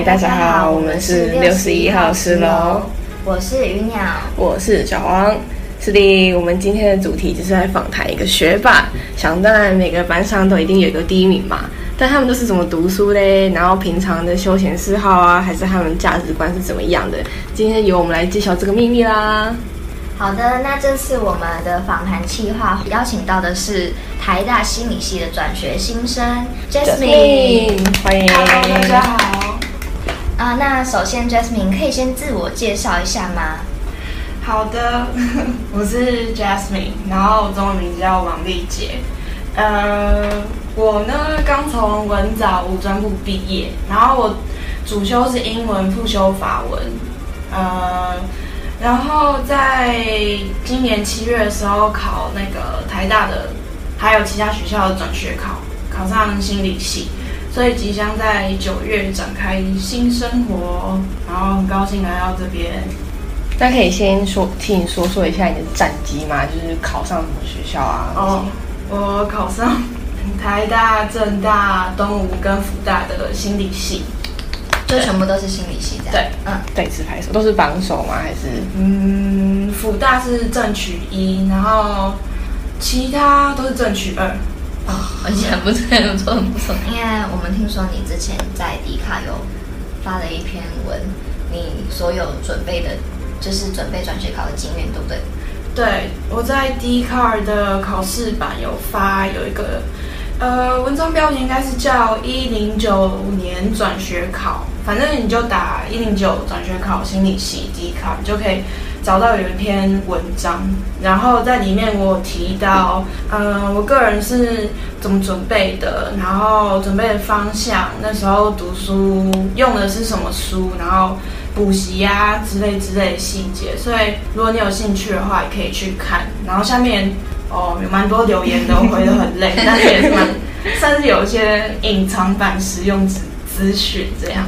嗨，大家好，我们是六十一号十楼，我是鱼鸟，我是小黄。是的，我们今天的主题就是来访谈一个学霸。想当然，每个班上都一定有一个第一名嘛，但他们都是怎么读书嘞？然后平常的休闲嗜好啊，还是他们价值观是怎么样的？今天由我们来揭晓这个秘密啦。好的，那这次我们的访谈计划邀请到的是台大心理系的转学新生 Jasmine，欢迎。Hello，大家好。啊，那首先 Jasmine 可以先自我介绍一下吗？好的，我是 Jasmine，然后中文名字叫王丽杰。呃，我呢刚从文藻五专部毕业，然后我主修是英文，副修法文。呃，然后在今年七月的时候考那个台大的，还有其他学校的转学考，考上心理系，所以即将在九月展开新生活，然后很高兴来到这边。那可以先说，听你说说一下你的战绩吗？就是考上什么学校啊？哦，我考上 台大、政大、东吴跟福大的心理系，就全部都是心理系的。对，嗯，对，自拍手都是榜首吗？还是？嗯，福大是正取一，然后其他都是正取二。哦，而且很不错，很不错，很不错。因为我们听说你之前在迪卡有发了一篇文，你所有准备的。就是准备转学考的经验，对不对？对，我在 D Car 的考试版有发有一个，呃，文章标题应该是叫一零九年转学考，反正你就打一零九转学考心理系 D Car 就可以找到有一篇文章，然后在里面我提到，嗯，我个人是怎么准备的，然后准备的方向，那时候读书用的是什么书，然后。补习呀之类之类的细节，所以如果你有兴趣的话，也可以去看。然后下面哦有蛮多留言的，回的很累，但是也是蛮 算是有一些隐藏版实用资资讯这样。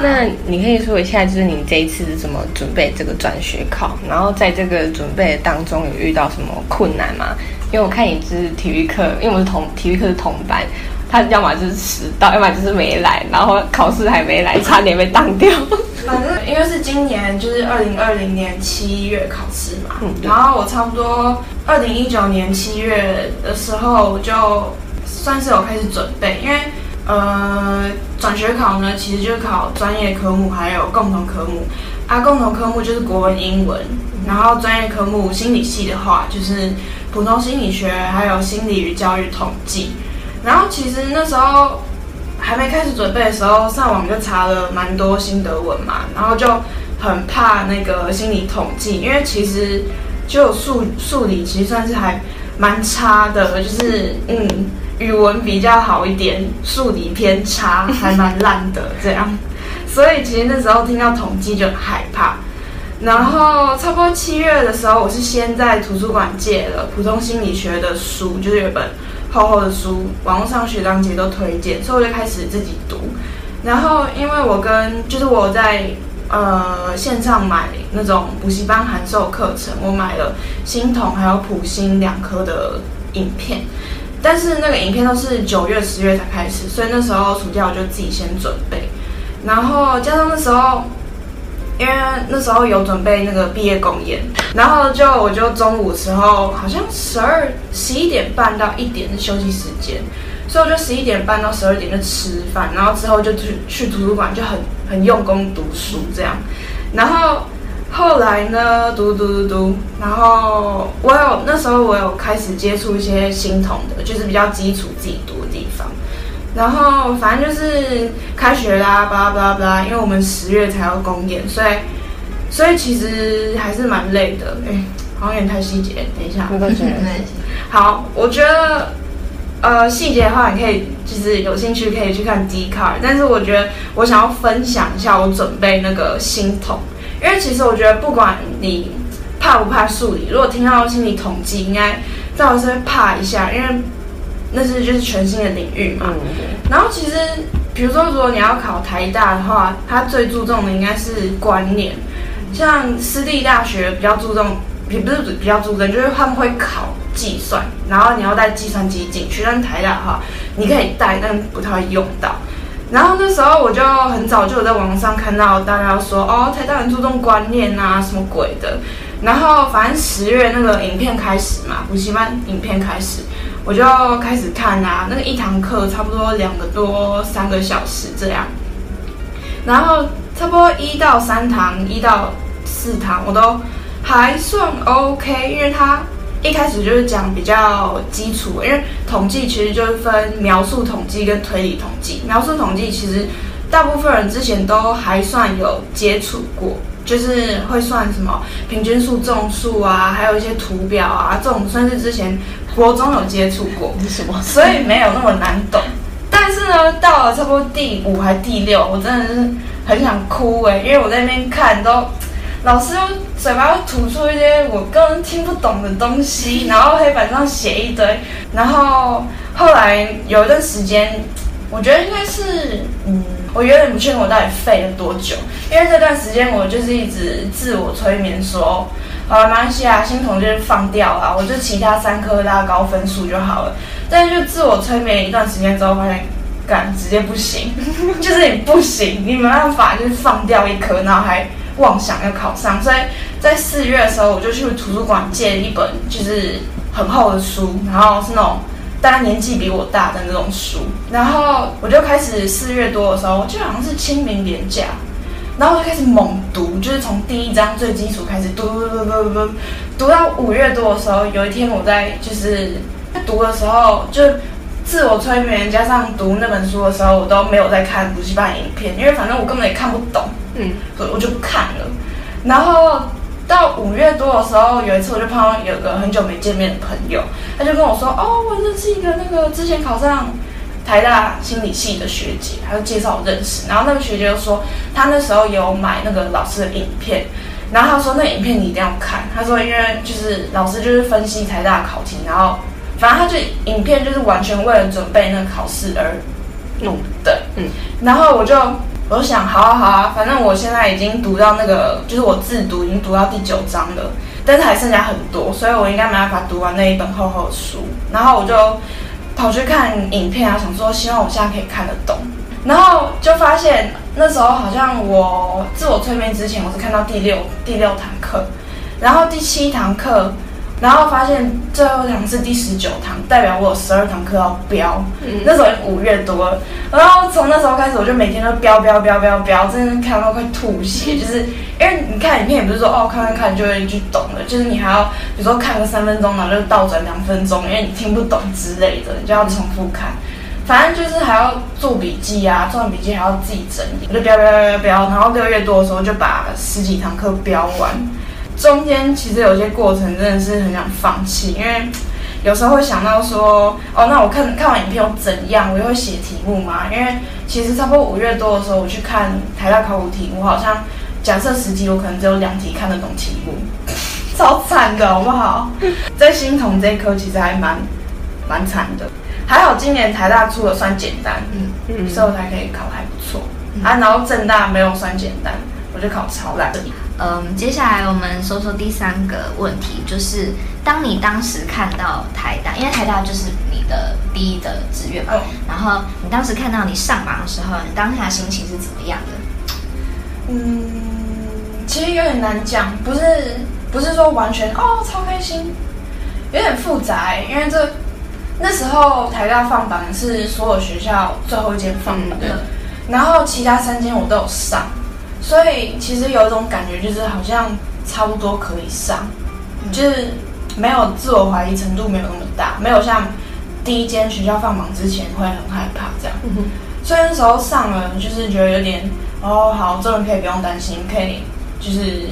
那你可以说一下，就是你这一次是怎么准备这个转学考？然后在这个准备当中有遇到什么困难吗？因为我看你是体育课，因为我是同体育课是同班。他要么就是迟到，要么就是没来，然后考试还没来，差点被当掉。反正因为是今年就是二零二零年七月考试嘛，然后我差不多二零一九年七月的时候就算是有开始准备，因为呃转学考呢其实就是考专业科目还有共同科目。啊，共同科目就是国文、英文，然后专业科目心理系的话就是普通心理学还有心理与教育统计。然后其实那时候还没开始准备的时候，上网就查了蛮多心得文嘛，然后就很怕那个心理统计，因为其实就数数理其实算是还蛮差的，就是嗯语文比较好一点，数理偏差，还蛮烂的这样。所以其实那时候听到统计就很害怕。然后差不多七月的时候，我是先在图书馆借了普通心理学的书，就是有本。厚厚的书，网络上学长姐都推荐，所以我就开始自己读。然后，因为我跟就是我在呃线上买那种补习班函授课程，我买了新统还有普星两科的影片，但是那个影片都是九月十月才开始，所以那时候暑假我就自己先准备，然后加上那时候。因为那时候有准备那个毕业公演，然后就我就中午时候好像十二十一点半到一点的休息时间，所以我就十一点半到十二点就吃饭，然后之后就去去图书馆就很很用功读书这样，然后后来呢读读读读，然后我有那时候我有开始接触一些新统的，就是比较基础自己读的地方。然后反正就是开学啦，巴拉巴拉巴拉，因为我们十月才要公演，所以所以其实还是蛮累的。哎，好像有点太细节，等一下。没关系，没关系。好，我觉得呃细节的话，你可以就是有兴趣可以去看 D card，但是我觉得我想要分享一下我准备那个心统，因为其实我觉得不管你怕不怕数理，如果听到心理统计，应该最好是会怕一下，因为。那是就是全新的领域嘛，然后其实比如说如果你要考台大的话，它最注重的应该是观念，像私立大学比较注重，也不是比较注重，就是他们会考计算，然后你要带计算机进去，但台大的话你可以带，但不太会用到。然后那时候我就很早就有在网上看到大家说，哦，台大很注重观念啊，什么鬼的。然后反正十月那个影片开始嘛，补习班影片开始，我就开始看啊。那个一堂课差不多两个多三个小时这样。然后差不多一到三堂，一到四堂我都还算 OK，因为他。一开始就是讲比较基础，因为统计其实就是分描述统计跟推理统计。描述统计其实大部分人之前都还算有接触过，就是会算什么平均数、众数啊，还有一些图表啊，这种算是之前国中有接触过，什么？所以没有那么难懂。但是呢，到了差不多第五还第六，我真的是很想哭哎，因为我在那边看都。老师用嘴巴吐出一些我根本听不懂的东西，然后黑板上写一堆，然后后来有一段时间，我觉得应该是，嗯，我有点不确定我到底废了多久，因为这段时间我就是一直自我催眠说，好了，没关系啊，心童就是放掉啊，我就其他三科拉高分数就好了。但是就自我催眠一段时间之后，发现，干直接不行，就是你不行，你没办法，就是放掉一科，然后还。妄想要考上，所以在四月的时候，我就去图书馆借一本就是很厚的书，然后是那种大家年纪比我大的那种书，然后我就开始四月多的时候，就好像是清明年假，然后我就开始猛读，就是从第一章最基础开始读读读读读，读到五月多的时候，有一天我在就是在读的时候，就自我催眠加上读那本书的时候，我都没有在看补习班影片，因为反正我根本也看不懂。嗯，所以我就不看了。然后到五月多的时候，有一次我就碰到有个很久没见面的朋友，他就跟我说：“哦，我认识一个那个之前考上台大心理系的学姐，他就介绍我认识。然后那个学姐就说，她那时候有买那个老师的影片，然后他说那影片你一定要看。他说因为就是老师就是分析台大考题，然后反正他就影片就是完全为了准备那个考试而弄的。嗯，然后我就。我就想，好啊好啊，反正我现在已经读到那个，就是我自读已经读到第九章了，但是还剩下很多，所以我应该没办法读完那一本厚厚的书。然后我就跑去看影片啊，想说希望我现在可以看得懂。然后就发现那时候好像我自我催眠之前，我是看到第六第六堂课，然后第七堂课。然后发现最后一堂是第十九堂，代表我有十二堂课要标。那时候五月多了，然后从那时候开始，我就每天都标标标标标，真的看到快吐血。就是因为你看影片也不是说哦看看看就会就懂了，就是你还要比如说看个三分钟，然后就倒转两分钟，因为你听不懂之类的，你就要重复看。反正就是还要做笔记啊，做完笔记还要自己整理，我就标标标标标，然后六月多的时候就把十几堂课标完。中间其实有些过程真的是很想放弃，因为 有时候会想到说，哦，那我看看完影片又怎样？我又会写题目嘛？因为其实差不多五月多的时候，我去看台大考古题目，好像假设十题，我可能只有两题看得懂题目，超惨的好不好？在新同这一科其实还蛮蛮惨的，还好今年台大出的算简单，嗯嗯，所以我才可以考还不错啊。然后正大没有算简单，我就考超烂。嗯，接下来我们说说第三个问题，就是当你当时看到台大，因为台大就是你的第一的志愿嘛，然后你当时看到你上榜的时候，你当下心情是怎么样的？嗯，其实有点难讲，不是不是说完全哦超开心，有点复杂，因为这那时候台大放榜是所有学校最后一间放榜的，然后其他三间我都有上。所以其实有一种感觉，就是好像差不多可以上，就是没有自我怀疑程度没有那么大，没有像第一间学校放榜之前会很害怕这样。所以那时候上了，就是觉得有点哦，好，终于可以不用担心，可以就是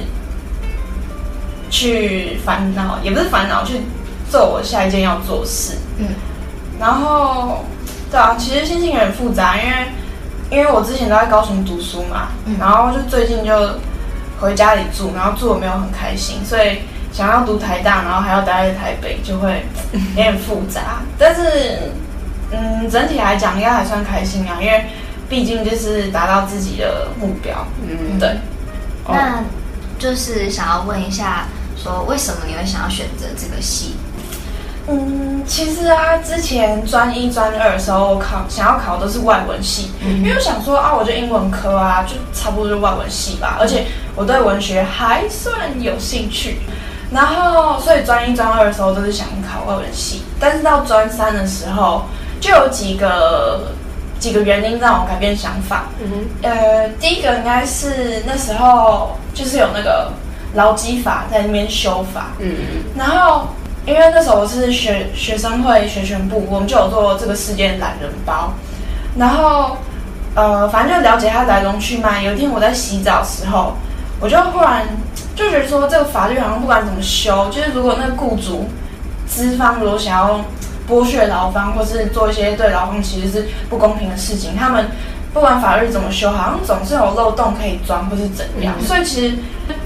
去烦恼，也不是烦恼，去做我下一件要做事。嗯，然后对啊，其实心情有点复杂，因为。因为我之前都在高雄读书嘛，然后就最近就回家里住，然后住的没有很开心，所以想要读台大，然后还要待在台北，就会有点复杂。但是，嗯，整体来讲应该还算开心啊，因为毕竟就是达到自己的目标。嗯，对。那就是想要问一下，说为什么你会想要选择这个系？嗯，其实啊，之前专一专二的时候考想要考的都是外文系，因为我想说啊，我就英文科啊，就差不多就外文系吧，而且我对文学还算有兴趣。然后，所以专一专二的时候都是想考外文系，但是到专三的时候，就有几个几个原因让我改变想法。嗯哼，呃，第一个应该是那时候就是有那个劳基法在那边修法。嗯嗯，然后。因为那时候我是学学生会学全部，我们就有做这个事件懒人包，然后呃，反正就了解它来龙去脉。有一天我在洗澡的时候，我就忽然就觉得说，这个法律好像不管怎么修，就是如果那个雇主资方如果想要剥削劳方，或是做一些对劳方其实是不公平的事情，他们不管法律怎么修，好像总是有漏洞可以钻，或是怎样。所以其实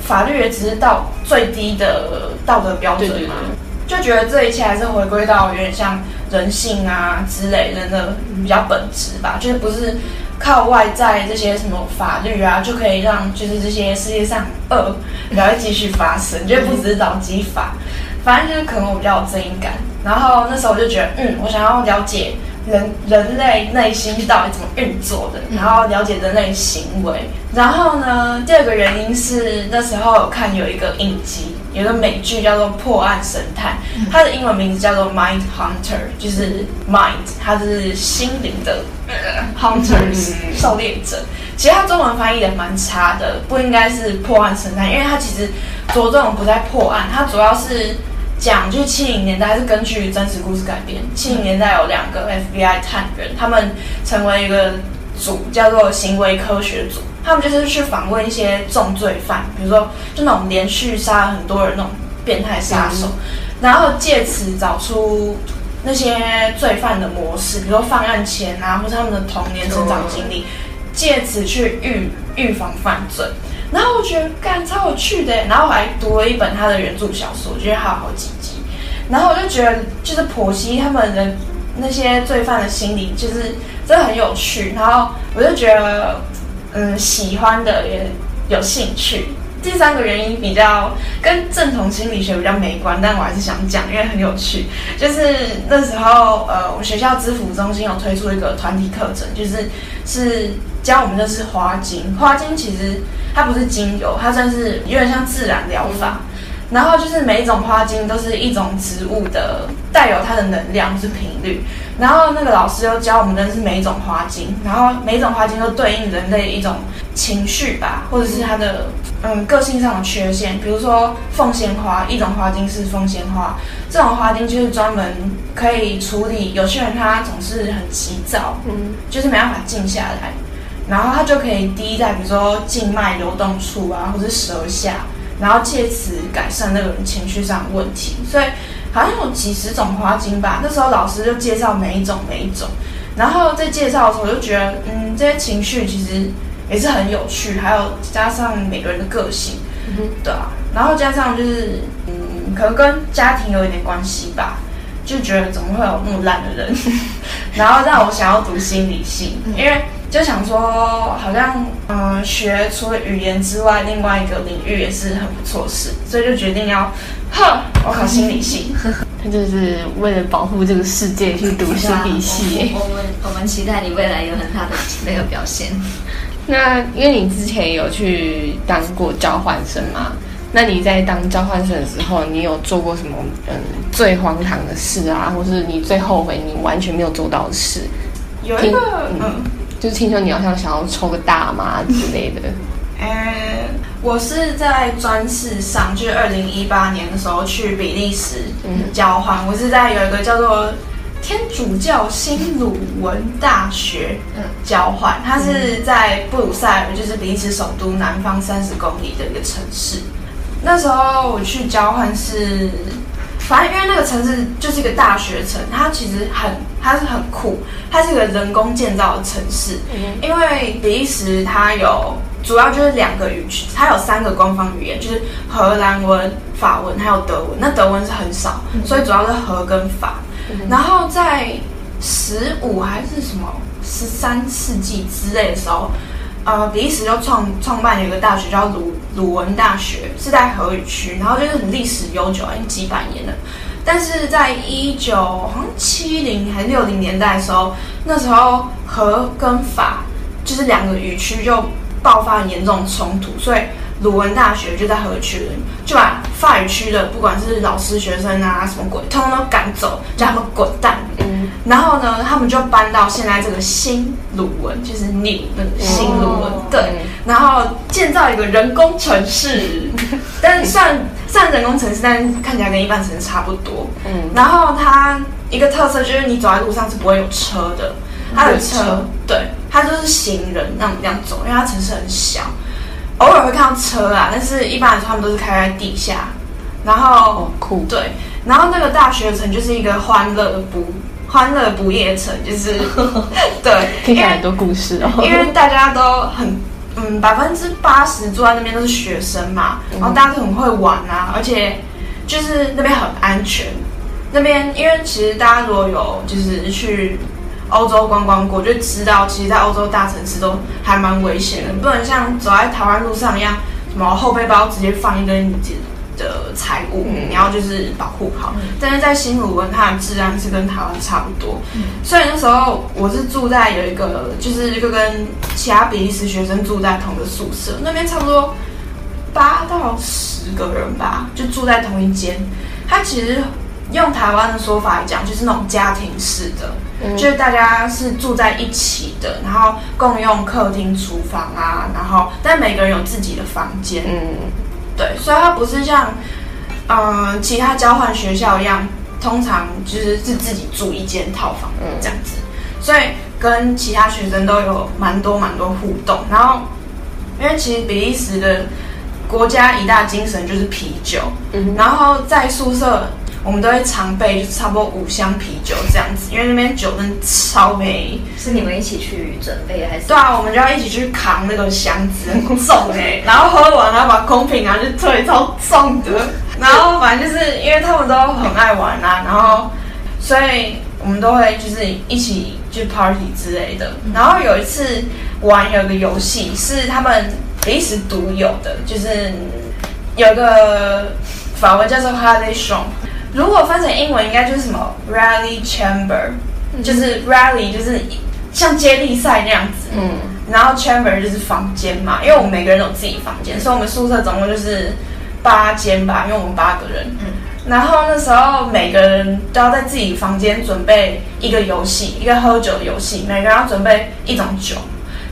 法律也只是到最低的道德标准嘛。就觉得这一切还是回归到有点像人性啊之类人的比较本质吧，就是不是靠外在这些什么法律啊就可以让就是这些世界上恶然后继续发生，就不只是找机法，反正就是可能我比较有正义感，然后那时候我就觉得嗯，我想要了解。人人类内心到底怎么运作的，然后了解人类行为。然后呢，第二个原因是那时候看有一个影集，有个美剧叫做《破案神探》，它的英文名字叫做《Mind Hunter》，就是 Mind，它是心灵的 Hunters，狩猎者。其实它中文翻译的蛮差的，不应该是破案神探，因为它其实着重不在破案，它主要是。讲就是七零年代是根据真实故事改编。七零年代有两个 FBI 探员，他们成为一个组，叫做行为科学组。他们就是去访问一些重罪犯，比如说就那种连续杀很多人那种变态杀手，然后借此找出那些罪犯的模式，比如说犯案前啊，或者他们的童年成长经历，借此去预预防犯罪。然后我觉得干超有趣的，然后我还读了一本他的原著小说，我觉得还有好几集。然后我就觉得，就是剖析他们的那些罪犯的心理，就是真的很有趣。然后我就觉得，嗯，喜欢的也有兴趣。第三个原因比较跟正统心理学比较没关，但我还是想讲，因为很有趣。就是那时候，呃，我们学校知府中心有推出一个团体课程，就是是教我们的是花精。花精其实它不是精油，它算是有点像自然疗法。然后就是每一种花精都是一种植物的，带有它的能量是频率。然后那个老师又教我们的是每一种花精，然后每一种花精都对应人类一种情绪吧，或者是它的嗯个性上的缺陷。比如说凤仙花，一种花精是凤仙花，这种花精就是专门可以处理有些人他总是很急躁，嗯，就是没办法静下来，然后它就可以滴在比如说静脉流动处啊，或者舌下。然后借此改善那个人情绪上的问题，所以好像有几十种花精吧。那时候老师就介绍每一种每一种，然后在介绍的时候我就觉得，嗯，这些情绪其实也是很有趣，还有加上每个人的个性，对啊。然后加上就是，嗯，可能跟家庭有一点关系吧，就觉得怎么会有那么烂的人，然后让我想要读心理系，因为。就想说，好像嗯，学除了语言之外，另外一个领域也是很不错事，所以就决定要，哼，我考心理系。他就是为了保护这个世界去读心理系。我们我们期待你未来有很大的那个表现。那因为你之前有去当过交换生嘛？那你在当交换生的时候，你有做过什么嗯最荒唐的事啊，或是你最后悔你完全没有做到的事？有一个嗯。就是听说你好像想要抽个大麻之类的。嗯，我是在专事上，就是二零一八年的时候去比利时交换。我是在有一个叫做天主教新鲁文大学交换，它是在布鲁塞尔，就是比利时首都南方三十公里的一个城市。那时候我去交换是。反正因为那个城市就是一个大学城，它其实很，它是很酷，它是一个人工建造的城市。因为比利时它有主要就是两个语区，它有三个官方语言，就是荷兰文、法文还有德文。那德文是很少，所以主要是荷跟法。然后在十五还是什么十三世纪之类的时候。呃，比利时就创创办了一个大学叫鲁鲁文大学，是在荷语区，然后就是很历史悠久，已经几百年了。但是在一九好像七零还是六零年代的时候，那时候和跟法就是两个语区就爆发严重冲突，所以鲁文大学就在河区，就把法语区的不管是老师、学生啊什么鬼，通通都赶走，叫他们滚蛋。嗯，然后呢，他们就搬到现在这个新鲁文，就是 New 那个新鲁文，对，然后建造一个人工城市，但算算人工城市，但看起来跟一般城市差不多。嗯，然后它一个特色就是你走在路上是不会有车的，它的车对，它就是行人那种这样走，因为它城市很小。偶尔会看到车啊，但是一般来说他们都是开在地下。然后酷对，然后那个大学城就是一个欢乐不欢乐不夜城，就是 对，听起来很多故事哦。因为大家都很嗯，百分之八十住在那边都是学生嘛，然后大家都很会玩啊，而且就是那边很安全。那边因为其实大家如果有就是去。欧洲观光过就知道，其实，在欧洲大城市都还蛮危险的，不能像走在台湾路上一样，什么后背包直接放一堆你的财物，你要就是保护好。但是在新鲁文，它的治安是跟台湾差不多。所以那时候我是住在有一个，就是就跟其他比利时学生住在同个宿舍，那边差不多八到十个人吧，就住在同一间。它其实。用台湾的说法来讲，就是那种家庭式的，就是大家是住在一起的，然后共用客厅、厨房啊，然后但每个人有自己的房间。嗯，对，所以它不是像嗯其他交换学校一样，通常就是是自己住一间套房这样子，所以跟其他学生都有蛮多蛮多互动。然后，因为其实比利时的国家一大精神就是啤酒，然后在宿舍。我们都会常备，就差不多五箱啤酒这样子，因为那边酒真的超便宜。是你们一起去准备还是？对啊，我们就要一起去扛那个箱子，很重哎。然后喝完，然后把空瓶啊就推超重的。然后反正就是因为他们都很爱玩啊，然后所以我们都会就是一起去 party 之类的。然后有一次玩有个游戏是他们临时独有的，就是有个法文叫做 Hardy Shop。如果翻成英文，应该就是什么 rally chamber，就是 rally 就是像接力赛那样子。嗯，然后 chamber 就是房间嘛，因为我们每个人都有自己房间，所以我们宿舍总共就是八间吧，因为我们八个人。嗯，然后那时候每个人都要在自己房间准备一个游戏，一个喝酒的游戏，每个人要准备一种酒。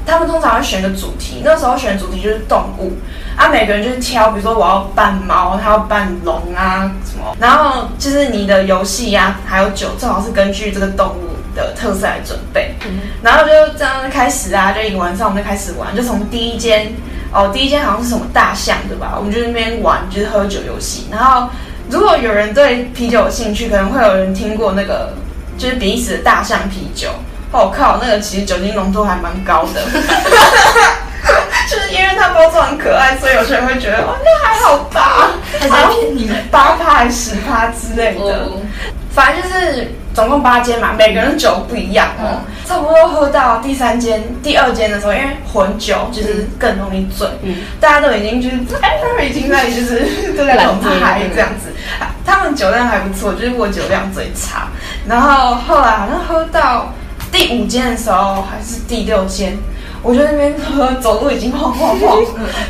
他们通常会选个主题，那时候选主题就是动物。啊，每个人就是挑，比如说我要扮猫，他要扮龙啊什么，然后就是你的游戏呀，还有酒，正好是根据这个动物的特色来准备。然后就这样开始啊，就一个晚上我们就开始玩，就从第一间哦，第一间好像是什么大象对吧？我们就那边玩，就是喝酒游戏。然后如果有人对啤酒有兴趣，可能会有人听过那个就是比利时的大象啤酒。我靠，那个其实酒精浓度还蛮高的。就是因为它包装很可爱，所以有些人会觉得哦，那还好吧，还在骗你们八趴还是十趴之类的。反正就是总共八间嘛，每个人酒不一样哦。差不多喝到第三间、第二间的时候，因为混酒就是更容易醉，大家都已经就是哎，他们已经在就是都在很嗨这样子。他们酒量还不错，就是我酒量最差。然后后来好像喝到第五间的时候，还是第六间。我就那边喝，走路已经晃晃晃，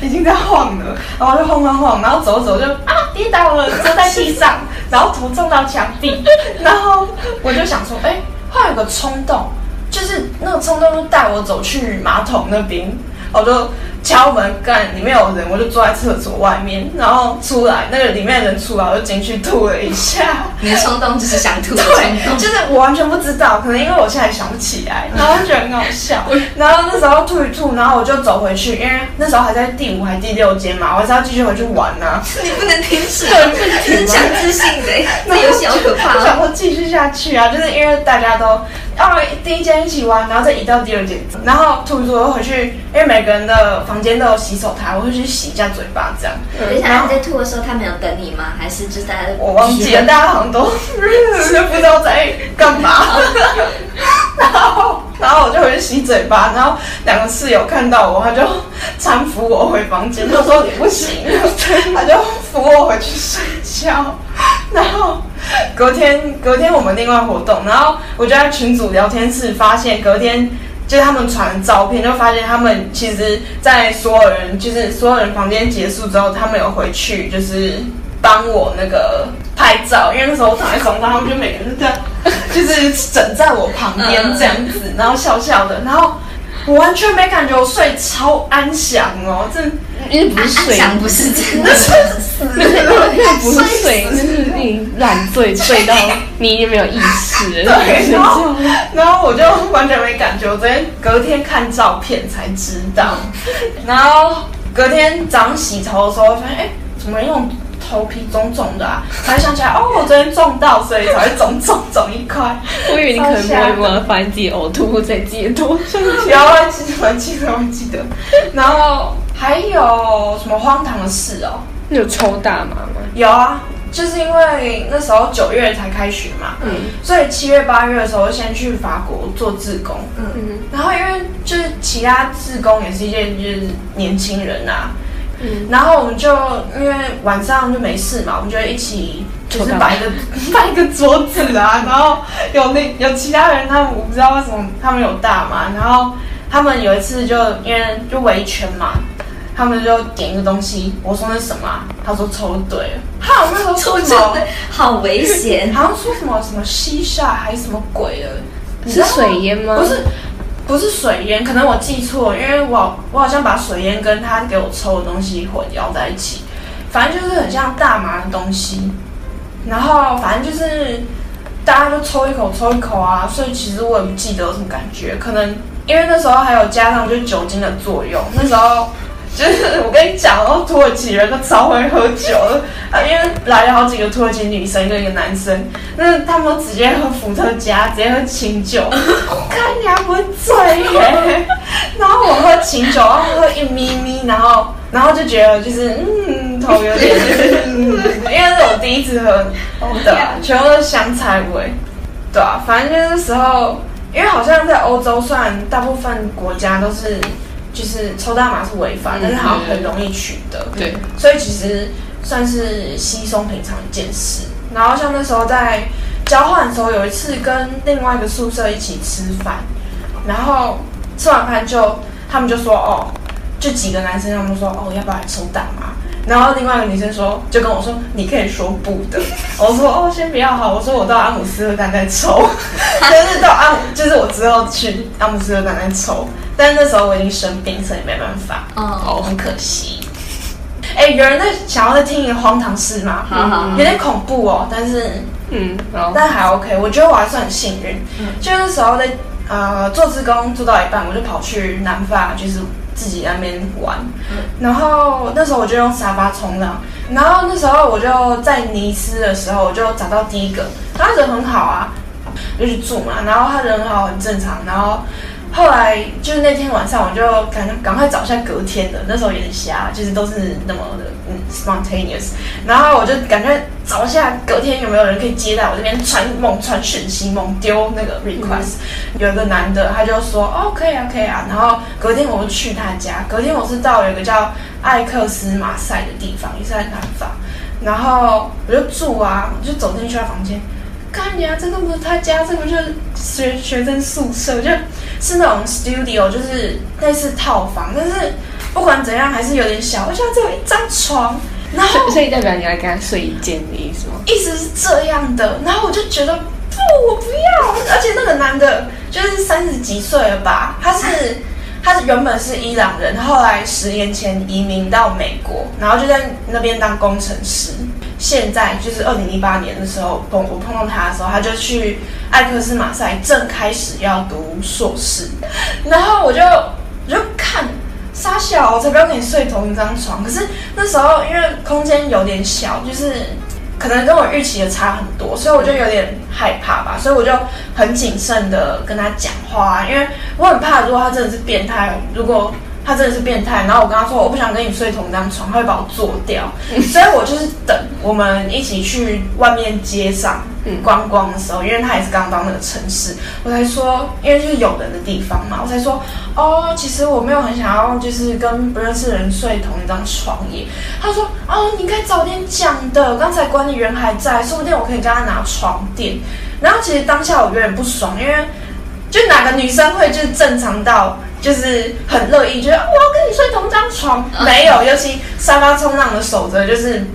已经在晃了，然后就晃晃晃，然后走走就啊跌倒了，坐在地上，然后头撞到墙壁，然后我就想说，哎，后来有个冲动，就是那个冲动就带我走去马桶那边，我就。敲门，干里面有人，我就坐在厕所外面，然后出来，那个里面的人出来，我就进去吐了一下。你的冲动就是想吐，对，就是我完全不知道，可能因为我现在想不起来，然后就觉得很好笑。然后那时候吐一吐，然后我就走回去，因为那时候还在第五还第六间嘛，我还是要继续回去玩呢。你不能停止，很强制性的，那游戏好可怕。想说继续下去啊，就是因为大家都。哦，第一间一起玩，然后再移到第二间，然后吐一吐又回去，因为每个人的房间都有洗手台，我会去洗一下嘴巴这样。等一下，你在吐的时候，他没有等你吗？还是就是大家我忘记了，大家好像都不知道在干嘛。然后，然后我就回去洗嘴巴，然后两个室友看到我，他就搀扶我回房间，他说你不行，他就扶我回去睡觉。然后隔天隔天我们另外活动，然后我就在群组聊天室发现隔天。就是他们传照片，就发现他们其实，在所有人就是所有人房间结束之后，他们有回去就是帮我那个拍照，因为那时候我躺在床上，他们就每个人这样，就是枕在我旁边这样子，然后笑笑的，然后我完全没感觉，我睡超安详哦，这因为不是睡，不是真的，那那不是睡，那是你懒醉睡到你已经没有意识，对，然后然后我就完全没感觉，我昨天隔天看照片才知道，然后隔天早上洗头的时候发现，哎，怎么用？头皮肿肿的啊，才想起来哦，我昨天撞到，所以才会肿肿肿一块。我以为你可能不会发现自己呕吐在解脱。有啊，记得，记得，我记得。然后还有什么荒唐的事哦？你有抽大麻吗？有啊，就是因为那时候九月才开学嘛，嗯，所以七月八月的时候先去法国做志工，嗯嗯，然后因为就是其他志工也是一些就是年轻人啊。然后我们就因为晚上就没事嘛，我们就一起就是摆一个 摆一个桌子啊，然后有那有其他人，他们我不知道为什么他们有大嘛，然后他们有一次就因为就围圈嘛，他们就点一个东西，我说那什么，他说抽对了，他好像那时候说什么？好危险，好像说什么什么西夏还是什么鬼的，是水烟吗？不是。不是水烟，可能我记错，因为我我好像把水烟跟他给我抽的东西混淆在一起，反正就是很像大麻的东西，然后反正就是大家就抽一口抽一口啊，所以其实我也不记得有什么感觉，可能因为那时候还有加上就酒精的作用，那时候。就是我跟你讲哦，土耳其人都超会喝酒啊，因为来了好几个土耳其女生跟一个男生，那他们直接喝伏特加，直接喝清酒，看你还不会醉耶。然后我喝清酒，然后喝一咪咪，然后然后就觉得就是嗯头有点，因为是我第一次喝的，全部都是香菜味，对啊，反正就是时候，因为好像在欧洲，算大部分国家都是。就是抽大麻是违法，但是好像很容易取得，对，所以其实算是稀松平常一件事。然后像那时候在交换的时候，有一次跟另外一个宿舍一起吃饭，然后吃完饭就他们就说哦，就几个男生他们说哦要不要来抽大麻？然后另外一个女生说就跟我说你可以说不的，我说哦先不要好，我说我到阿姆斯特丹再抽，就是到阿就是我之后去阿姆斯特丹再抽。但那时候我已经生病，所以没办法。哦，很可惜。哎，有人在想要再听一个荒唐事吗？好好，有点恐怖哦，但是嗯，但还 OK。我觉得我还算很幸运。嗯，就那时候在呃做志工做到一半，我就跑去南法，就是自己那边玩。然后那时候我就用沙发冲浪。然后那时候我就在尼斯的时候，我就找到第一个，他人很好啊，就去住嘛。然后他人很好，很正常。然后。后来就是那天晚上，我就赶赶快找一下隔天的。那时候有点瞎，就是都是那么的嗯 spontaneous。然后我就赶快找一下隔天有没有人可以接待我这边传猛传讯息，猛丢那个 request。有一个男的，他就说哦可以啊可以啊。然后隔天我就去他家。隔天我是到了一个叫艾克斯马赛的地方，也是在南方。然后我就住啊，就走进去他房间。看呀，这个不是他家，这个就是学学生宿舍，就是那种 studio，就是类似套房。但是不管怎样，还是有点小，而且只有一张床。然后，所以代表你要跟他睡一间的意思吗？意思是这样的。然后我就觉得不，我不要。而且那个男的，就是三十几岁了吧？他是，他是原本是伊朗人，后来十年前移民到美国，然后就在那边当工程师。现在就是二零一八年的时候，碰我碰到他的时候，他就去艾克斯马赛，正开始要读硕士。然后我就我就看傻小，我才不要跟你睡同一张床。可是那时候因为空间有点小，就是可能跟我预期的差很多，所以我就有点害怕吧。所以我就很谨慎的跟他讲话，因为我很怕，如果他真的是变态，如果。他真的是变态，然后我跟他说我不想跟你睡同一张床，他会把我做掉，所以我就是等我们一起去外面街上，观光的时候，因为他也是刚到那个城市，我才说，因为就是有人的地方嘛，我才说，哦，其实我没有很想要，就是跟不认识的人睡同一张床耶。他说，哦，你可以早点讲的，刚才管理员还在，说不定我可以跟他拿床垫。然后其实当下我有点不爽，因为就哪个女生会就是正常到。就是很乐意，觉得我要跟你睡同张床，没有，尤其沙发冲浪的守则就是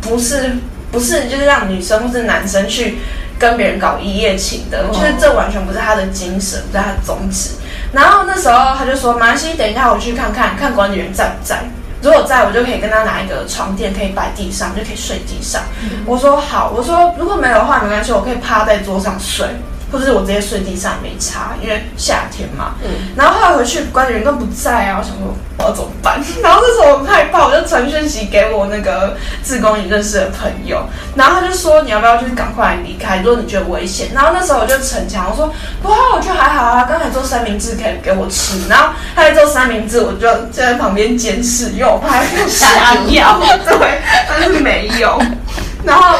不是不是就是让女生或是男生去跟别人搞一夜情的，就是这完全不是他的精神，不是他的宗旨。然后那时候他就说：“马西，等一下我去看看，看管理员在不在。如果在我就可以跟他拿一个床垫，可以摆地上，就可以睡地上。”我说：“好。”我说：“如果没有的话，没关系，我可以趴在桌上睡。”或者是我直接睡地上也没差，因为夏天嘛。嗯。然后后来回去，管理员都不在啊，我想说我要怎么办？然后那时候我很害怕，我就传讯息给我那个自工营认识的朋友，然后他就说你要不要就是赶快离开，如果你觉得危险。然后那时候我就逞强，我说不，我觉得还好啊，刚才做三明治可以给我吃。然后他在做三明治，我就站在旁边监视，因为我怕他瞎掉。对，但是没有。然后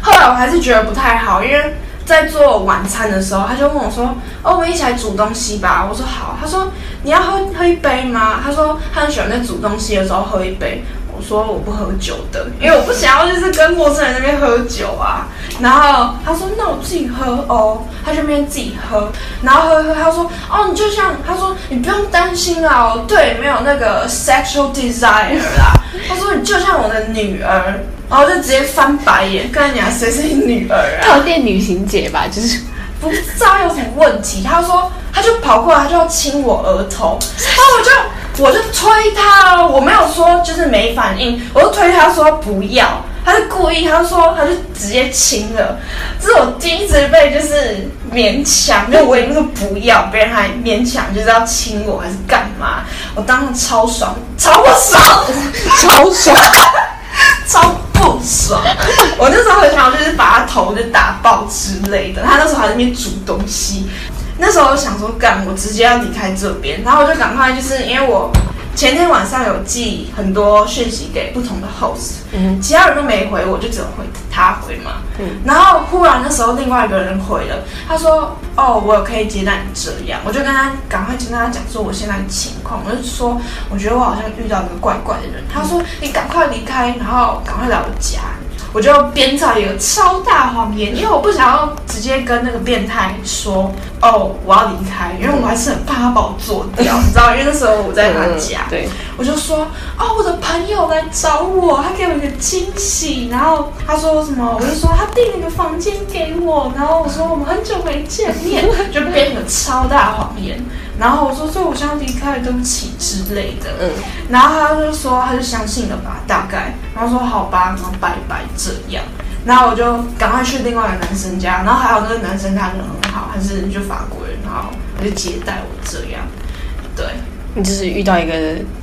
后来我还是觉得不太好，因为。在做晚餐的时候，他就问我说：“哦，我们一起来煮东西吧。”我说：“好。”他说：“你要喝喝一杯吗？”他说：“他很喜欢在煮东西的时候喝一杯。”我说：“我不喝酒的，因为我不想要就是跟陌生人那边喝酒啊。”然后他说：“那我自己喝哦。”他就那边自己喝，然后喝喝，他说：“哦，你就像他说，你不用担心啊，对，没有那个 sexual desire 啦。”他说：“你就像我的女儿。”然后就直接翻白眼，跟你讲谁是你女儿啊？套店女行姐吧，就是不知道有什么问题。他说，他就跑过来，他就要亲我额头，然后我就我就推他，我没有说就是没反应，我就推他说不要，他是故意，他说他就直接亲了。这是我第一次被就是勉强，就我已经说不要，别人还勉强就是要亲我还是干嘛？我当时超爽，超不爽，超爽，超。好爽！我那时候很想就是把他头就打爆之类的。他那时候还在那边煮东西，那时候我想说干，我直接要离开这边。然后我就赶快就是因为我前天晚上有寄很多讯息给不同的 host，嗯，其他人都没回，我就只有回他回嘛。嗯，然后忽然那时候另外一个人回了，他说。哦，我可以接待你这样，我就跟他赶快跟他讲说我现在的情况，我就说我觉得我好像遇到一个怪怪的人。他说你赶快离开，然后赶快来我家。我就编造一个超大谎言，因为我不想要直接跟那个变态说哦我要离开，因为我还是很怕他把我做掉，你知道？因为那时候我在他家，对，我就说哦我的朋友来找我，他给我一个惊喜，然后他说什么，我就说他订了一个房间给我，然后我说我们很久没见面，就编一个超大谎言。然后我说，所以我现在离开，对不起之类的。嗯，然后他就说，他就相信了吧，大概。然后说好吧，然后拜拜这样。然后我就赶快去另外一个男生家，然后还有那个男生他人很好，他是就法国人，然后他就接待我这样。对，你就是遇到一个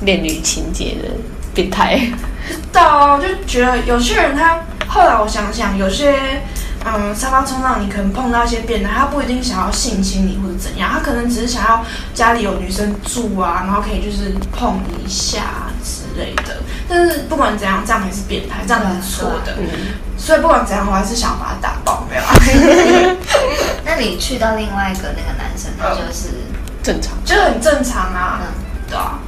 恋女情节的变态。到就觉得有些人他后来我想想，有些。嗯，沙发冲浪，你可能碰到一些变态，他不一定想要性侵你或者怎样，他可能只是想要家里有女生住啊，然后可以就是碰一下之类的。但是不管怎样，这样还是变态，这样是错的。嗯，所以不管怎样，我还是想把他打爆，没有。那 你去到另外一个那个男生，他就是正常，就很正常啊，嗯对啊。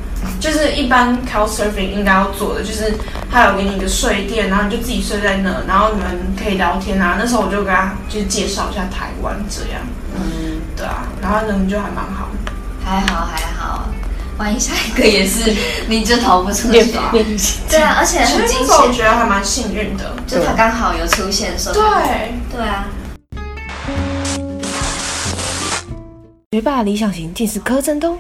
就是一般 Couchsurfing 应该要做的，就是他有给你一个睡垫，然后你就自己睡在那，然后你们可以聊天啊。那时候我就跟他就是介绍一下台湾这样，嗯，对啊，然后人就还蛮好，还好还好。万一下一个也是，你就逃不出去。对啊，而且很惊险，我觉得还蛮幸运的，就他刚好有出现，说对对啊。学霸理想型竟是柯震东。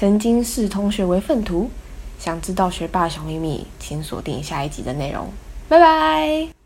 曾经视同学为粪土，想知道学霸小秘密，请锁定下一集的内容。拜拜。